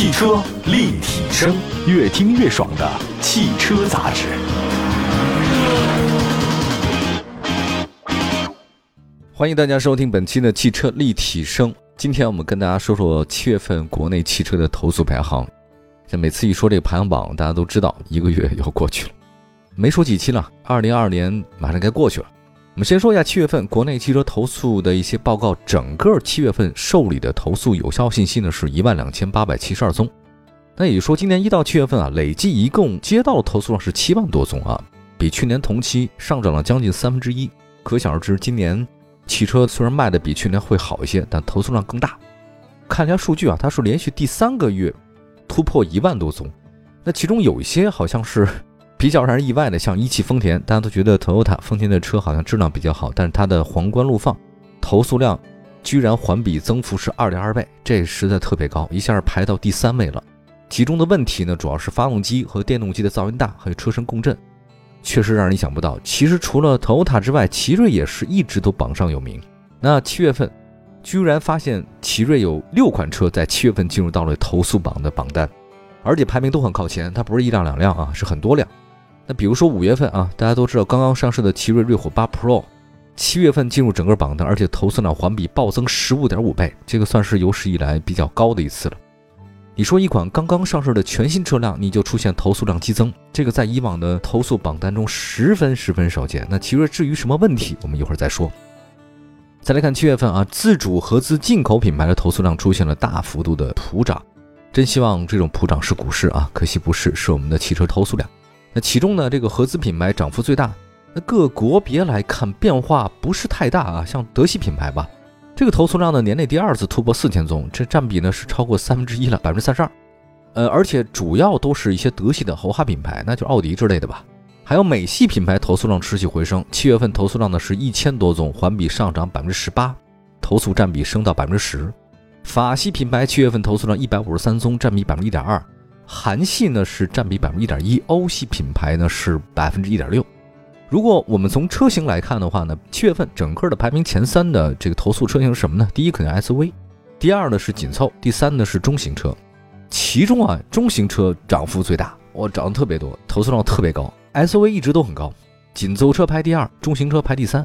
汽车立体声，越听越爽的汽车杂志。欢迎大家收听本期的汽车立体声。今天我们跟大家说说七月份国内汽车的投诉排行。像每次一说这个排行榜，大家都知道一个月要过去了，没说几期了，二零二二年马上该过去了。我们先说一下七月份国内汽车投诉的一些报告。整个七月份受理的投诉有效信息呢是一万两千八百七十二宗。那也就是说，今年一到七月份啊，累计一共接到的投诉量是七万多宗啊，比去年同期上涨了将近三分之一。可想而知，今年汽车虽然卖的比去年会好一些，但投诉量更大。看一下数据啊，它是连续第三个月。突破一万多宗，那其中有一些好像是比较让人意外的，像一汽丰田，大家都觉得 Toyota 丰田的车好像质量比较好，但是它的皇冠陆放投诉量居然环比增幅是二点二倍，这实在特别高，一下排到第三位了。其中的问题呢，主要是发动机和电动机的噪音大，还有车身共振，确实让人想不到。其实除了 Toyota 之外，奇瑞也是一直都榜上有名。那七月份。居然发现奇瑞有六款车在七月份进入到了投诉榜的榜单，而且排名都很靠前，它不是一辆两辆啊，是很多辆。那比如说五月份啊，大家都知道刚刚上市的奇瑞瑞虎八 Pro，七月份进入整个榜单，而且投诉量环比暴增十五点五倍，这个算是有史以来比较高的一次了。你说一款刚刚上市的全新车辆，你就出现投诉量激增，这个在以往的投诉榜单中十分十分少见。那奇瑞至于什么问题，我们一会儿再说。再来看七月份啊，自主合资进口品牌的投诉量出现了大幅度的普涨，真希望这种普涨是股市啊，可惜不是，是我们的汽车投诉量。那其中呢，这个合资品牌涨幅最大，那各国别来看变化不是太大啊，像德系品牌吧，这个投诉量呢年内第二次突破四千宗，这占比呢是超过三分之一了，百分之三十二。呃，而且主要都是一些德系的豪华品牌，那就奥迪之类的吧。还有美系品牌投诉量持续回升，七月份投诉量呢是一千多宗，环比上涨百分之十八，投诉占比升到百分之十。法系品牌七月份投诉量一百五十三宗，占比百分之一点二。韩系呢是占比百分之一点一，欧系品牌呢是百分之一点六。如果我们从车型来看的话呢，七月份整个的排名前三的这个投诉车型是什么呢？第一肯定 SUV，第二呢是紧凑，第三呢是中型车。其中啊，中型车涨幅最大，哇，涨得特别多，投诉量特别高。SUV 一直都很高，紧凑车排第二，中型车排第三。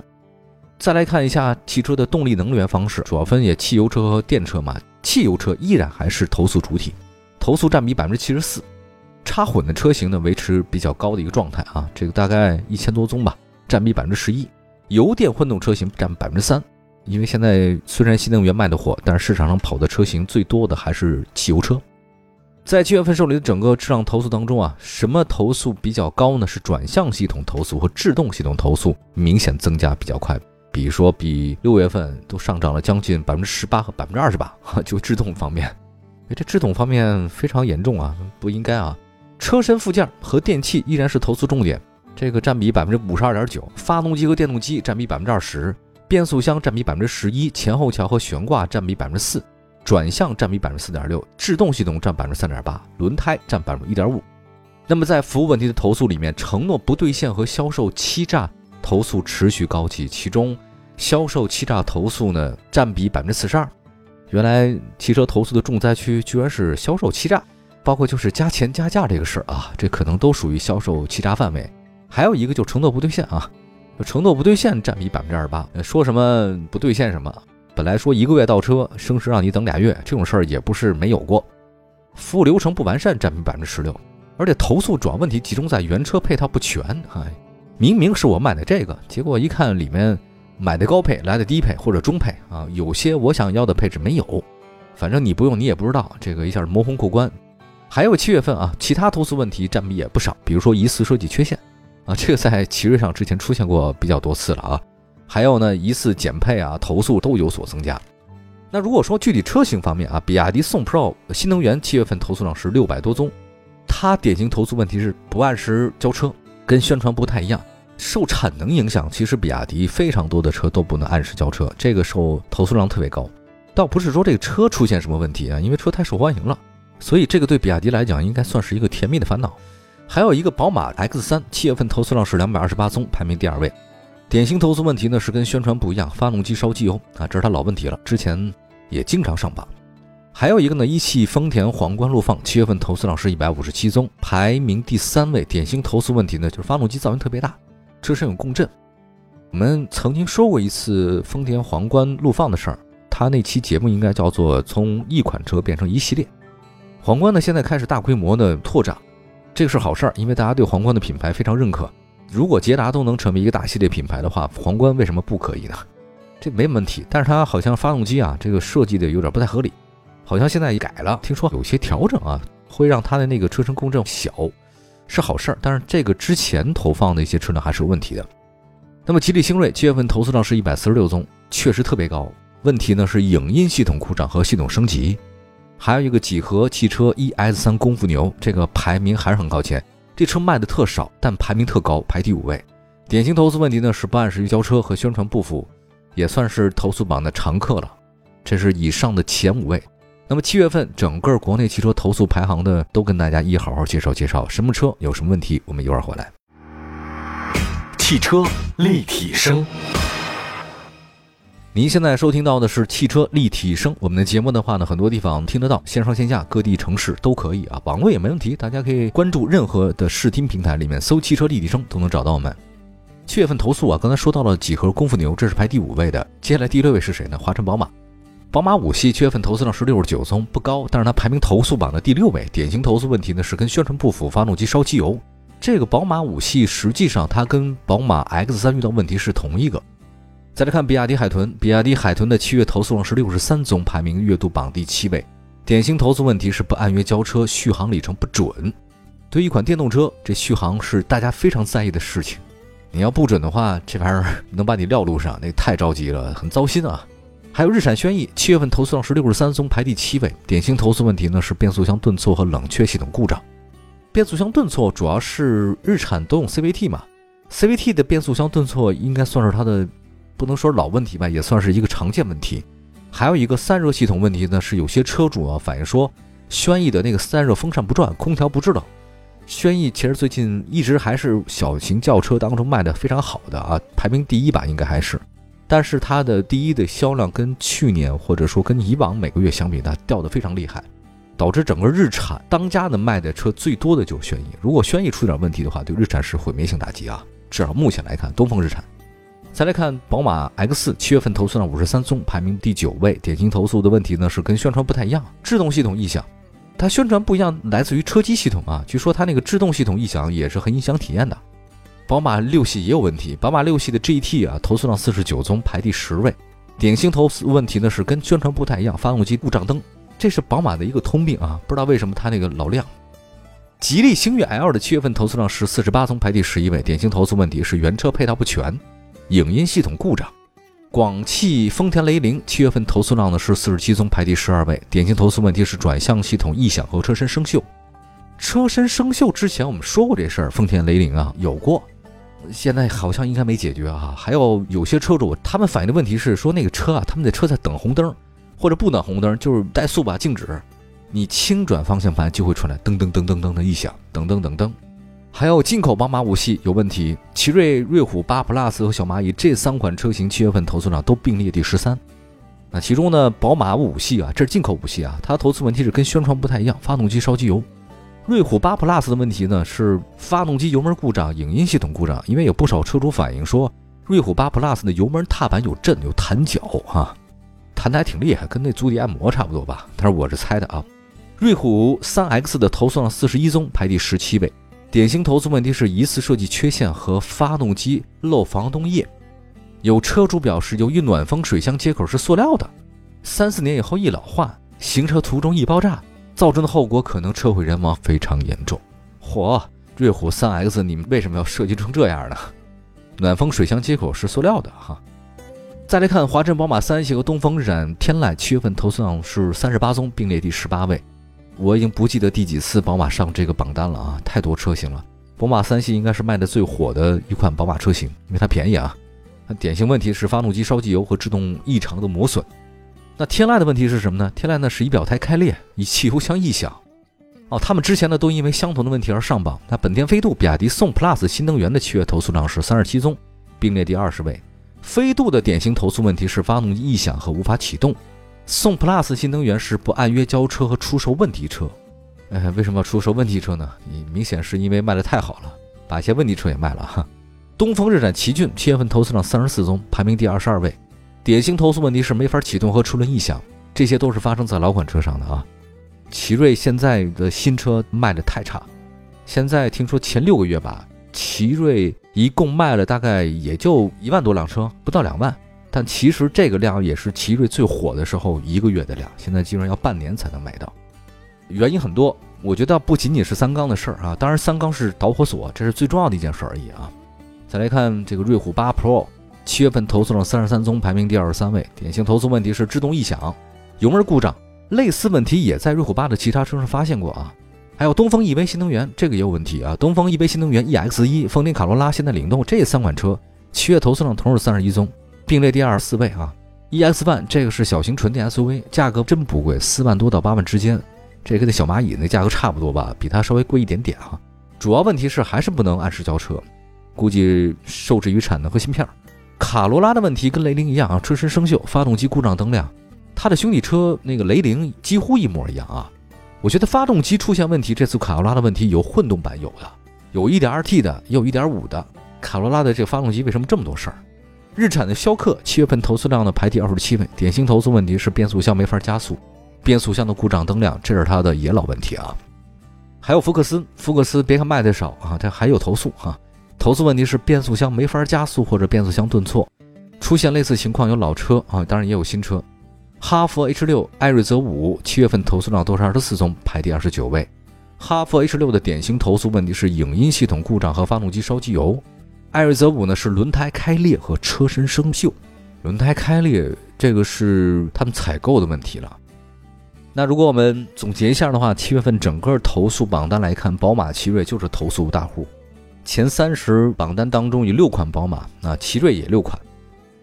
再来看一下汽车的动力能源方式，主要分也汽油车和电车嘛。汽油车依然还是投诉主体，投诉占比百分之七十四。插混的车型呢维持比较高的一个状态啊，这个大概一千多宗吧，占比百分之十一。油电混动车型占百分之三，因为现在虽然新能源卖的火，但是市场上跑的车型最多的还是汽油车。在七月份受理的整个质量投诉当中啊，什么投诉比较高呢？是转向系统投诉和制动系统投诉明显增加比较快，比如说比六月份都上涨了将近百分之十八和百分之二十八。就制动方面，哎，这制动方面非常严重啊，不应该啊。车身附件和电器依然是投诉重点，这个占比百分之五十二点九，发动机和电动机占比百分之二十，变速箱占比百分之十一，前后桥和悬挂占比百分之四。转向占比百分之四点六，制动系统占百分之三点八，轮胎占百分之一点五。那么在服务问题的投诉里面，承诺不兑现和销售欺诈投诉持续高企，其中销售欺诈投诉呢占比百分之四十二。原来汽车投诉的重灾区居然是销售欺诈，包括就是加钱加价这个事儿啊，这可能都属于销售欺诈范围。还有一个就承诺不兑现啊，承诺不兑现占比百分之二十八，说什么不兑现什么。本来说一个月到车，生时让你等俩月，这种事儿也不是没有过。服务流程不完善占比百分之十六，而且投诉主要问题集中在原车配套不全。哎，明明是我买的这个，结果一看里面买的高配来的低配或者中配啊，有些我想要的配置没有。反正你不用你也不知道，这个一下模糊过关。还有七月份啊，其他投诉问题占比也不少，比如说疑似设计缺陷啊，这个在奇瑞上之前出现过比较多次了啊。还有呢，疑似减配啊，投诉都有所增加。那如果说具体车型方面啊，比亚迪宋 Pro 新能源七月份投诉量是六百多宗，它典型投诉问题是不按时交车，跟宣传不太一样。受产能影响，其实比亚迪非常多的车都不能按时交车，这个受投诉量特别高。倒不是说这个车出现什么问题啊，因为车太受欢迎了，所以这个对比亚迪来讲应该算是一个甜蜜的烦恼。还有一个宝马 X3 七月份投诉量是两百二十八宗，排名第二位。典型投诉问题呢是跟宣传不一样，发动机烧机油啊，这是它老问题了，之前也经常上榜。还有一个呢，一汽丰田皇冠陆放七月份投诉量是一百五十七宗，排名第三位。典型投诉问题呢，就是发动机噪音特别大，车身有共振。我们曾经说过一次丰田皇冠陆放的事儿，它那期节目应该叫做从一款车变成一系列。皇冠呢，现在开始大规模的拓展，这个是好事儿，因为大家对皇冠的品牌非常认可。如果捷达都能成为一个大系列品牌的话，皇冠为什么不可以呢？这没问题。但是它好像发动机啊，这个设计的有点不太合理。好像现在也改了，听说有些调整啊，会让它的那个车身共振小，是好事儿。但是这个之前投放的一些车呢，还是有问题的。那么吉利星瑞七月份投诉量是一百四十六宗，确实特别高。问题呢是影音系统故障和系统升级。还有一个几何汽车 ES 三功夫牛，这个排名还是很靠前。这车卖的特少，但排名特高，排第五位。典型投诉问题呢是不按时交车和宣传不符，也算是投诉榜的常客了。这是以上的前五位。那么七月份整个国内汽车投诉排行的都跟大家一好好介绍介绍，什么车有什么问题，我们一会儿回来。汽车立体声，您现在收听到的是汽车立体声。我们的节目的话呢，很多地方听得到，线上线下各地城市都可以啊，网络也没问题，大家可以关注任何的视听平台里面搜“汽车立体声”都能找到我们。七月份投诉啊，刚才说到了几何功夫牛，这是排第五位的，接下来第六位是谁呢？华晨宝马。宝马五系七月份投诉量是六十九宗，不高，但是它排名投诉榜的第六位。典型投诉问题呢是跟宣传不符，发动机烧机油。这个宝马五系实际上它跟宝马 X 三遇到问题是同一个。再来看比亚迪海豚，比亚迪海豚的七月投诉量是六十三宗，排名月度榜第七位。典型投诉问题是不按约交车，续航里程不准。对一款电动车，这续航是大家非常在意的事情。你要不准的话，这玩意儿能把你撂路上，那太着急了，很糟心啊。还有日产轩逸，七月份投诉量是六十三宗，排第七位。典型投诉问题呢是变速箱顿挫和冷却系统故障。变速箱顿挫主要是日产都用 CVT 嘛，CVT 的变速箱顿挫应该算是它的，不能说老问题吧，也算是一个常见问题。还有一个散热系统问题呢，是有些车主啊反映说，轩逸的那个散热风扇不转，空调不制冷。轩逸其实最近一直还是小型轿车当中卖的非常好的啊，排名第一吧，应该还是。但是它的第一的销量跟去年或者说跟以往每个月相比，它掉的非常厉害，导致整个日产当家的卖的车最多的就是轩逸。如果轩逸出点问题的话，对日产是毁灭性打击啊！至少目前来看，东风日产。再来看宝马 X 七月份投诉量五十三宗，排名第九位。典型投诉的问题呢是跟宣传不太一样，制动系统异响。它宣传不一样，来自于车机系统啊。据说它那个制动系统异响也是很影响体验的。宝马六系也有问题，宝马六系的 GT 啊，投诉量四十九宗，排第十位。典型投诉问题呢是跟宣传不太一样，发动机故障灯，这是宝马的一个通病啊，不知道为什么它那个老亮。吉利星越 L 的七月份投诉量是四十八宗，排第十一位。典型投诉问题是原车配套不全，影音系统故障。广汽丰田雷凌七月份投诉量呢是四十七宗，排第十二位。典型投诉问题是转向系统异响和车身生锈。车身生锈之前我们说过这事儿，丰田雷凌啊有过。现在好像应该没解决啊，还有有些车主他们反映的问题是说那个车啊，他们的车在等红灯，或者不等红灯，就是怠速吧静止，你轻转方向盘就会传来噔噔噔噔噔的异响，噔噔噔噔。还有进口宝马五系有问题，奇瑞、瑞虎八 Plus 和小蚂蚁这三款车型七月份投诉量都并列第十三。那其中呢，宝马五系啊，这是进口五系啊，它投诉问题是跟宣传不太一样，发动机烧机油。瑞虎八 Plus 的问题呢是发动机油门故障、影音系统故障，因为有不少车主反映说，瑞虎八 Plus 的油门踏板有震、有弹脚啊，弹的还挺厉害，跟那足底按摩差不多吧。但是我是猜的啊。瑞虎三 X 的投诉量四十一宗，排第十七位。典型投诉问题是疑似设计缺陷和发动机漏防冻液。有车主表示，由于暖风水箱接口是塑料的，三四年以后易老化，行车途中易爆炸。造成的后果可能车毁人亡，非常严重。嚯，瑞虎三 X，你们为什么要设计成这样呢？暖风水箱接口是塑料的哈。再来看华晨宝马三系和东风日产天籁，七月份投诉量是三十八宗，并列第十八位。我已经不记得第几次宝马上这个榜单了啊，太多车型了。宝马三系应该是卖的最火的一款宝马车型，因为它便宜啊。它典型问题是发动机烧机油和制动异常的磨损。那天籁的问题是什么呢？天籁呢是仪表台开裂，以汽油箱异响。哦，他们之前呢都因为相同的问题而上榜。那本田飞度、比亚迪宋 PLUS 新能源的七月投诉量是三十七宗，并列第二十位。飞度的典型投诉问题是发动机异响和无法启动。宋 Plus 新能源是不按约交车和出售问题车。哎，为什么要出售问题车呢？你明显是因为卖的太好了，把一些问题车也卖了哈。东风日产奇骏七月份投诉量三十四宗，排名第二十二位。典型投诉问题是没法启动和出轮异响，这些都是发生在老款车上的啊。奇瑞现在的新车卖的太差，现在听说前六个月吧，奇瑞一共卖了大概也就一万多辆车，不到两万。但其实这个量也是奇瑞最火的时候一个月的量，现在基本上要半年才能买到。原因很多，我觉得不仅仅是三缸的事儿啊，当然三缸是导火索，这是最重要的一件事而已啊。再来看这个瑞虎八 Pro，七月份投诉量三十三宗，排名第二十三位。典型投诉问题是制动异响、油门故障，类似问题也在瑞虎八的其他车上发现过啊。还有东风 EV 新能源，这个也有问题啊。东风 EV 新能源 EX 一、丰田卡罗拉、现代领动这三款车，七月投诉量同是三十一宗，并列第二十四位啊。EX ONE 这个是小型纯电 SUV，价格真不贵，四万多到八万之间。这跟那小蚂蚁那价格差不多吧，比它稍微贵一点点哈。主要问题是还是不能按时交车，估计受制于产能和芯片。卡罗拉的问题跟雷凌一样啊，车身生锈，发动机故障灯亮。它的兄弟车那个雷凌几乎一模一样啊。我觉得发动机出现问题，这次卡罗拉的问题有混动版有的，有一点二 T 的，也有一点五的。卡罗拉的这个发动机为什么这么多事儿？日产的逍客七月份投诉量呢排第二十七位，典型投诉问题是变速箱没法加速。变速箱的故障灯亮，这是它的野老问题啊。还有福克斯，福克斯别看卖的少啊，它还有投诉啊。投诉问题是变速箱没法加速或者变速箱顿挫，出现类似情况有老车啊，当然也有新车。哈弗 H 六、艾瑞泽五七月份投诉量都是二十四宗，排第二十九位。哈弗 H 六的典型投诉问题是影音系统故障和发动机烧机油，艾瑞泽五呢是轮胎开裂和车身生锈。轮胎开裂这个是他们采购的问题了。那如果我们总结一下的话，七月份整个投诉榜单来看，宝马、奇瑞就是投诉大户。前三十榜单当中有六款宝马，啊，奇瑞也六款，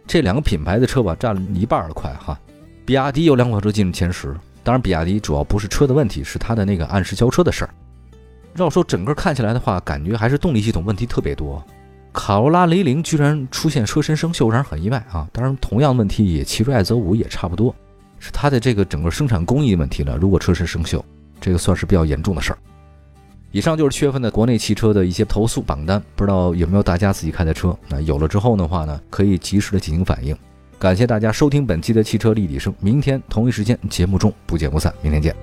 这两个品牌的车吧占了一半的快哈。比亚迪有两款车进入前十，当然比亚迪主要不是车的问题，是它的那个按时交车的事儿。要说整个看起来的话，感觉还是动力系统问题特别多。卡罗拉、雷凌居然出现车身生锈，让人很意外啊。当然，同样问题也奇瑞艾泽五也差不多。是它的这个整个生产工艺问题了。如果车身生锈，这个算是比较严重的事儿。以上就是七月份的国内汽车的一些投诉榜单，不知道有没有大家自己开的车？那有了之后的话呢，可以及时的进行反应。感谢大家收听本期的汽车立体声，明天同一时间节目中不见不散。明天见。